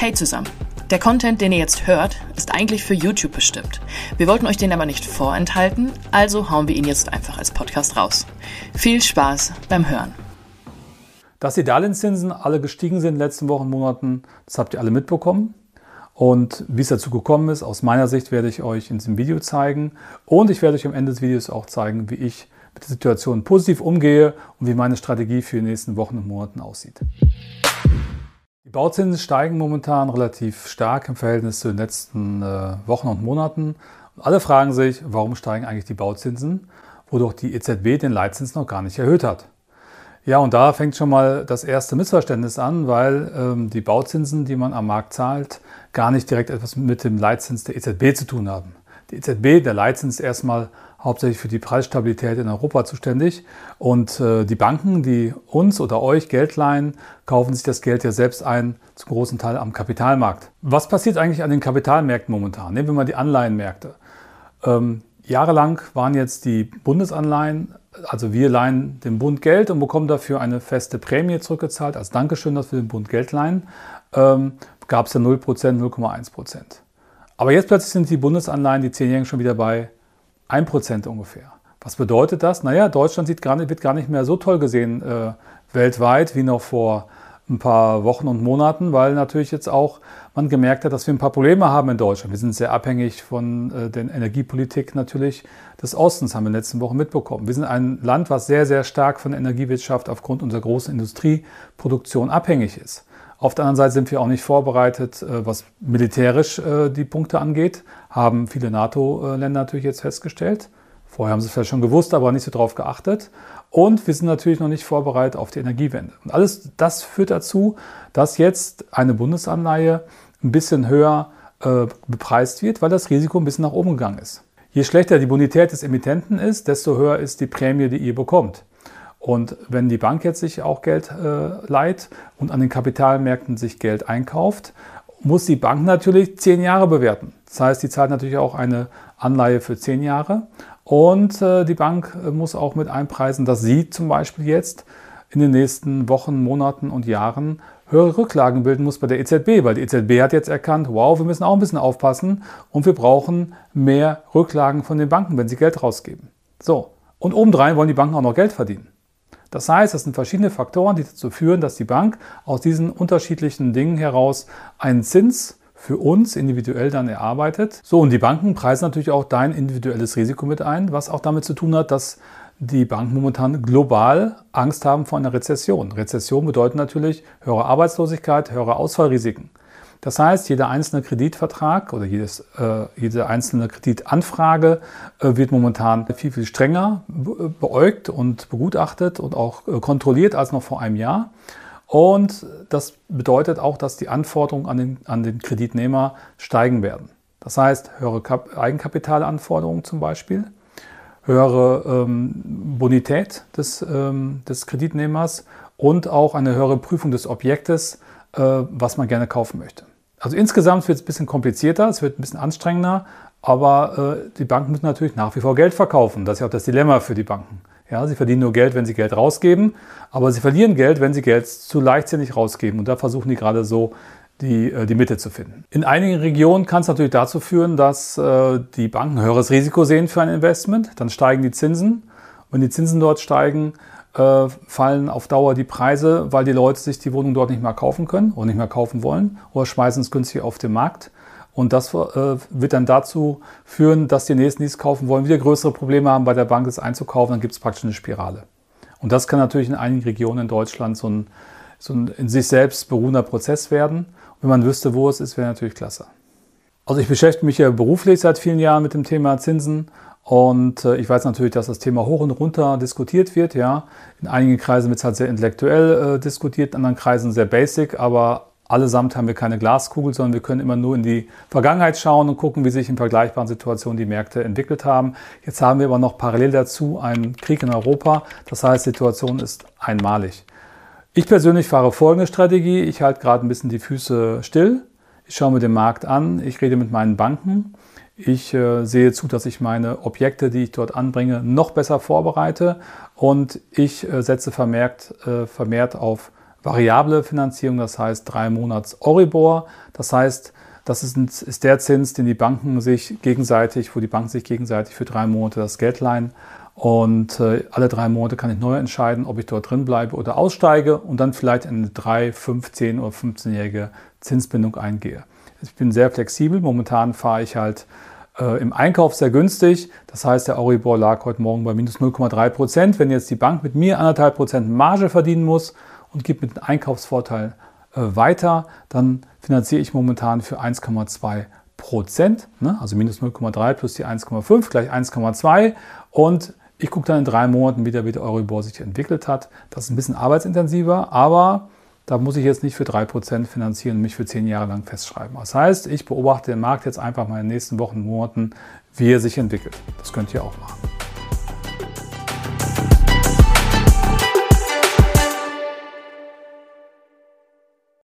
Hey zusammen! Der Content, den ihr jetzt hört, ist eigentlich für YouTube bestimmt. Wir wollten euch den aber nicht vorenthalten, also hauen wir ihn jetzt einfach als Podcast raus. Viel Spaß beim Hören. Dass die Darlehenszinsen alle gestiegen sind in den letzten Wochen, Monaten, das habt ihr alle mitbekommen. Und wie es dazu gekommen ist, aus meiner Sicht werde ich euch in diesem Video zeigen. Und ich werde euch am Ende des Videos auch zeigen, wie ich mit der Situation positiv umgehe und wie meine Strategie für die nächsten Wochen und Monaten aussieht. Die Bauzinsen steigen momentan relativ stark im Verhältnis zu den letzten äh, Wochen und Monaten. Und alle fragen sich, warum steigen eigentlich die Bauzinsen, wo doch die EZB den Leitzins noch gar nicht erhöht hat. Ja, und da fängt schon mal das erste Missverständnis an, weil ähm, die Bauzinsen, die man am Markt zahlt, gar nicht direkt etwas mit dem Leitzins der EZB zu tun haben. Die EZB, der Leitzins erstmal hauptsächlich für die Preisstabilität in Europa zuständig. Und äh, die Banken, die uns oder euch Geld leihen, kaufen sich das Geld ja selbst ein, zum großen Teil am Kapitalmarkt. Was passiert eigentlich an den Kapitalmärkten momentan? Nehmen wir mal die Anleihenmärkte. Ähm, jahrelang waren jetzt die Bundesanleihen, also wir leihen dem Bund Geld und bekommen dafür eine feste Prämie zurückgezahlt. Als Dankeschön, dass wir dem Bund Geld leihen, ähm, gab es ja 0%, 0,1%. Aber jetzt plötzlich sind die Bundesanleihen, die Zehnjährigen, schon wieder bei 1% ungefähr. Was bedeutet das? Naja, Deutschland sieht gar nicht, wird gar nicht mehr so toll gesehen äh, weltweit wie noch vor ein paar Wochen und Monaten, weil natürlich jetzt auch man gemerkt hat, dass wir ein paar Probleme haben in Deutschland. Wir sind sehr abhängig von äh, der Energiepolitik natürlich des Ostens, haben wir in den letzten Wochen mitbekommen. Wir sind ein Land, was sehr, sehr stark von der Energiewirtschaft aufgrund unserer großen Industrieproduktion abhängig ist. Auf der anderen Seite sind wir auch nicht vorbereitet, äh, was militärisch äh, die Punkte angeht, haben viele NATO-Länder natürlich jetzt festgestellt. Vorher haben sie es vielleicht schon gewusst, aber nicht so drauf geachtet. Und wir sind natürlich noch nicht vorbereitet auf die Energiewende. Und alles das führt dazu, dass jetzt eine Bundesanleihe ein bisschen höher äh, bepreist wird, weil das Risiko ein bisschen nach oben gegangen ist. Je schlechter die Bonität des Emittenten ist, desto höher ist die Prämie, die ihr bekommt. Und wenn die Bank jetzt sich auch Geld äh, leiht und an den Kapitalmärkten sich Geld einkauft, muss die Bank natürlich zehn Jahre bewerten. Das heißt, die zahlt natürlich auch eine Anleihe für zehn Jahre. Und äh, die Bank äh, muss auch mit einpreisen, dass sie zum Beispiel jetzt in den nächsten Wochen, Monaten und Jahren höhere Rücklagen bilden muss bei der EZB, weil die EZB hat jetzt erkannt, wow, wir müssen auch ein bisschen aufpassen und wir brauchen mehr Rücklagen von den Banken, wenn sie Geld rausgeben. So. Und obendrein wollen die Banken auch noch Geld verdienen. Das heißt, das sind verschiedene Faktoren, die dazu führen, dass die Bank aus diesen unterschiedlichen Dingen heraus einen Zins für uns individuell dann erarbeitet. So, und die Banken preisen natürlich auch dein individuelles Risiko mit ein, was auch damit zu tun hat, dass die Banken momentan global Angst haben vor einer Rezession. Rezession bedeutet natürlich höhere Arbeitslosigkeit, höhere Ausfallrisiken. Das heißt, jeder einzelne Kreditvertrag oder jedes, äh, jede einzelne Kreditanfrage äh, wird momentan viel, viel strenger beäugt und begutachtet und auch äh, kontrolliert als noch vor einem Jahr. Und das bedeutet auch, dass die Anforderungen an den, an den Kreditnehmer steigen werden. Das heißt, höhere Kap Eigenkapitalanforderungen zum Beispiel, höhere ähm, Bonität des, ähm, des Kreditnehmers und auch eine höhere Prüfung des Objektes, äh, was man gerne kaufen möchte. Also insgesamt wird es ein bisschen komplizierter, es wird ein bisschen anstrengender, aber äh, die Banken müssen natürlich nach wie vor Geld verkaufen. Das ist ja auch das Dilemma für die Banken. Ja, sie verdienen nur Geld, wenn sie Geld rausgeben, aber sie verlieren Geld, wenn sie Geld zu leichtsinnig rausgeben. Und da versuchen die gerade so die, äh, die Mitte zu finden. In einigen Regionen kann es natürlich dazu führen, dass äh, die Banken höheres Risiko sehen für ein Investment. Dann steigen die Zinsen. Wenn die Zinsen dort steigen, äh, fallen auf Dauer die Preise, weil die Leute sich die Wohnung dort nicht mehr kaufen können oder nicht mehr kaufen wollen oder schmeißen es günstig auf den Markt. Und das äh, wird dann dazu führen, dass die Nächsten, die es kaufen wollen, wieder größere Probleme haben, bei der Bank es einzukaufen. Dann gibt es praktisch eine Spirale. Und das kann natürlich in einigen Regionen in Deutschland so ein, so ein in sich selbst beruhender Prozess werden. Und wenn man wüsste, wo es ist, wäre natürlich klasse. Also ich beschäftige mich ja beruflich seit vielen Jahren mit dem Thema Zinsen und äh, ich weiß natürlich, dass das Thema hoch und runter diskutiert wird. Ja, in einigen Kreisen wird es halt sehr intellektuell äh, diskutiert, in anderen Kreisen sehr basic. Aber allesamt haben wir keine Glaskugel, sondern wir können immer nur in die Vergangenheit schauen und gucken, wie sich in vergleichbaren Situationen die Märkte entwickelt haben. Jetzt haben wir aber noch parallel dazu einen Krieg in Europa. Das heißt, die Situation ist einmalig. Ich persönlich fahre folgende Strategie. Ich halte gerade ein bisschen die Füße still. Ich schaue mir den Markt an. Ich rede mit meinen Banken. Ich äh, sehe zu, dass ich meine Objekte, die ich dort anbringe, noch besser vorbereite und ich äh, setze vermerkt, äh, vermehrt auf variable Finanzierung, das heißt drei Monats Oribor. Das heißt, das ist, ist, der Zins, den die Banken sich gegenseitig, wo die Banken sich gegenseitig für drei Monate das Geld leihen. Und äh, alle drei Monate kann ich neu entscheiden, ob ich dort drin bleibe oder aussteige und dann vielleicht eine 3, 15 oder 15-jährige Zinsbindung eingehe. Ich bin sehr flexibel. Momentan fahre ich halt äh, im Einkauf sehr günstig. Das heißt, der Euribor lag heute Morgen bei minus 0,3 Prozent. Wenn jetzt die Bank mit mir anderthalb Prozent Marge verdienen muss und gibt mit einem Einkaufsvorteil äh, weiter, dann finanziere ich momentan für 1,2 Prozent, ne? also minus 0,3 plus die 1,5 gleich 1,2 und ich gucke dann in drei Monaten wie der Euribor sich entwickelt hat. Das ist ein bisschen arbeitsintensiver, aber da muss ich jetzt nicht für 3% finanzieren und mich für zehn Jahre lang festschreiben. Das heißt, ich beobachte den Markt jetzt einfach mal in den nächsten Wochen, Monaten, wie er sich entwickelt. Das könnt ihr auch machen.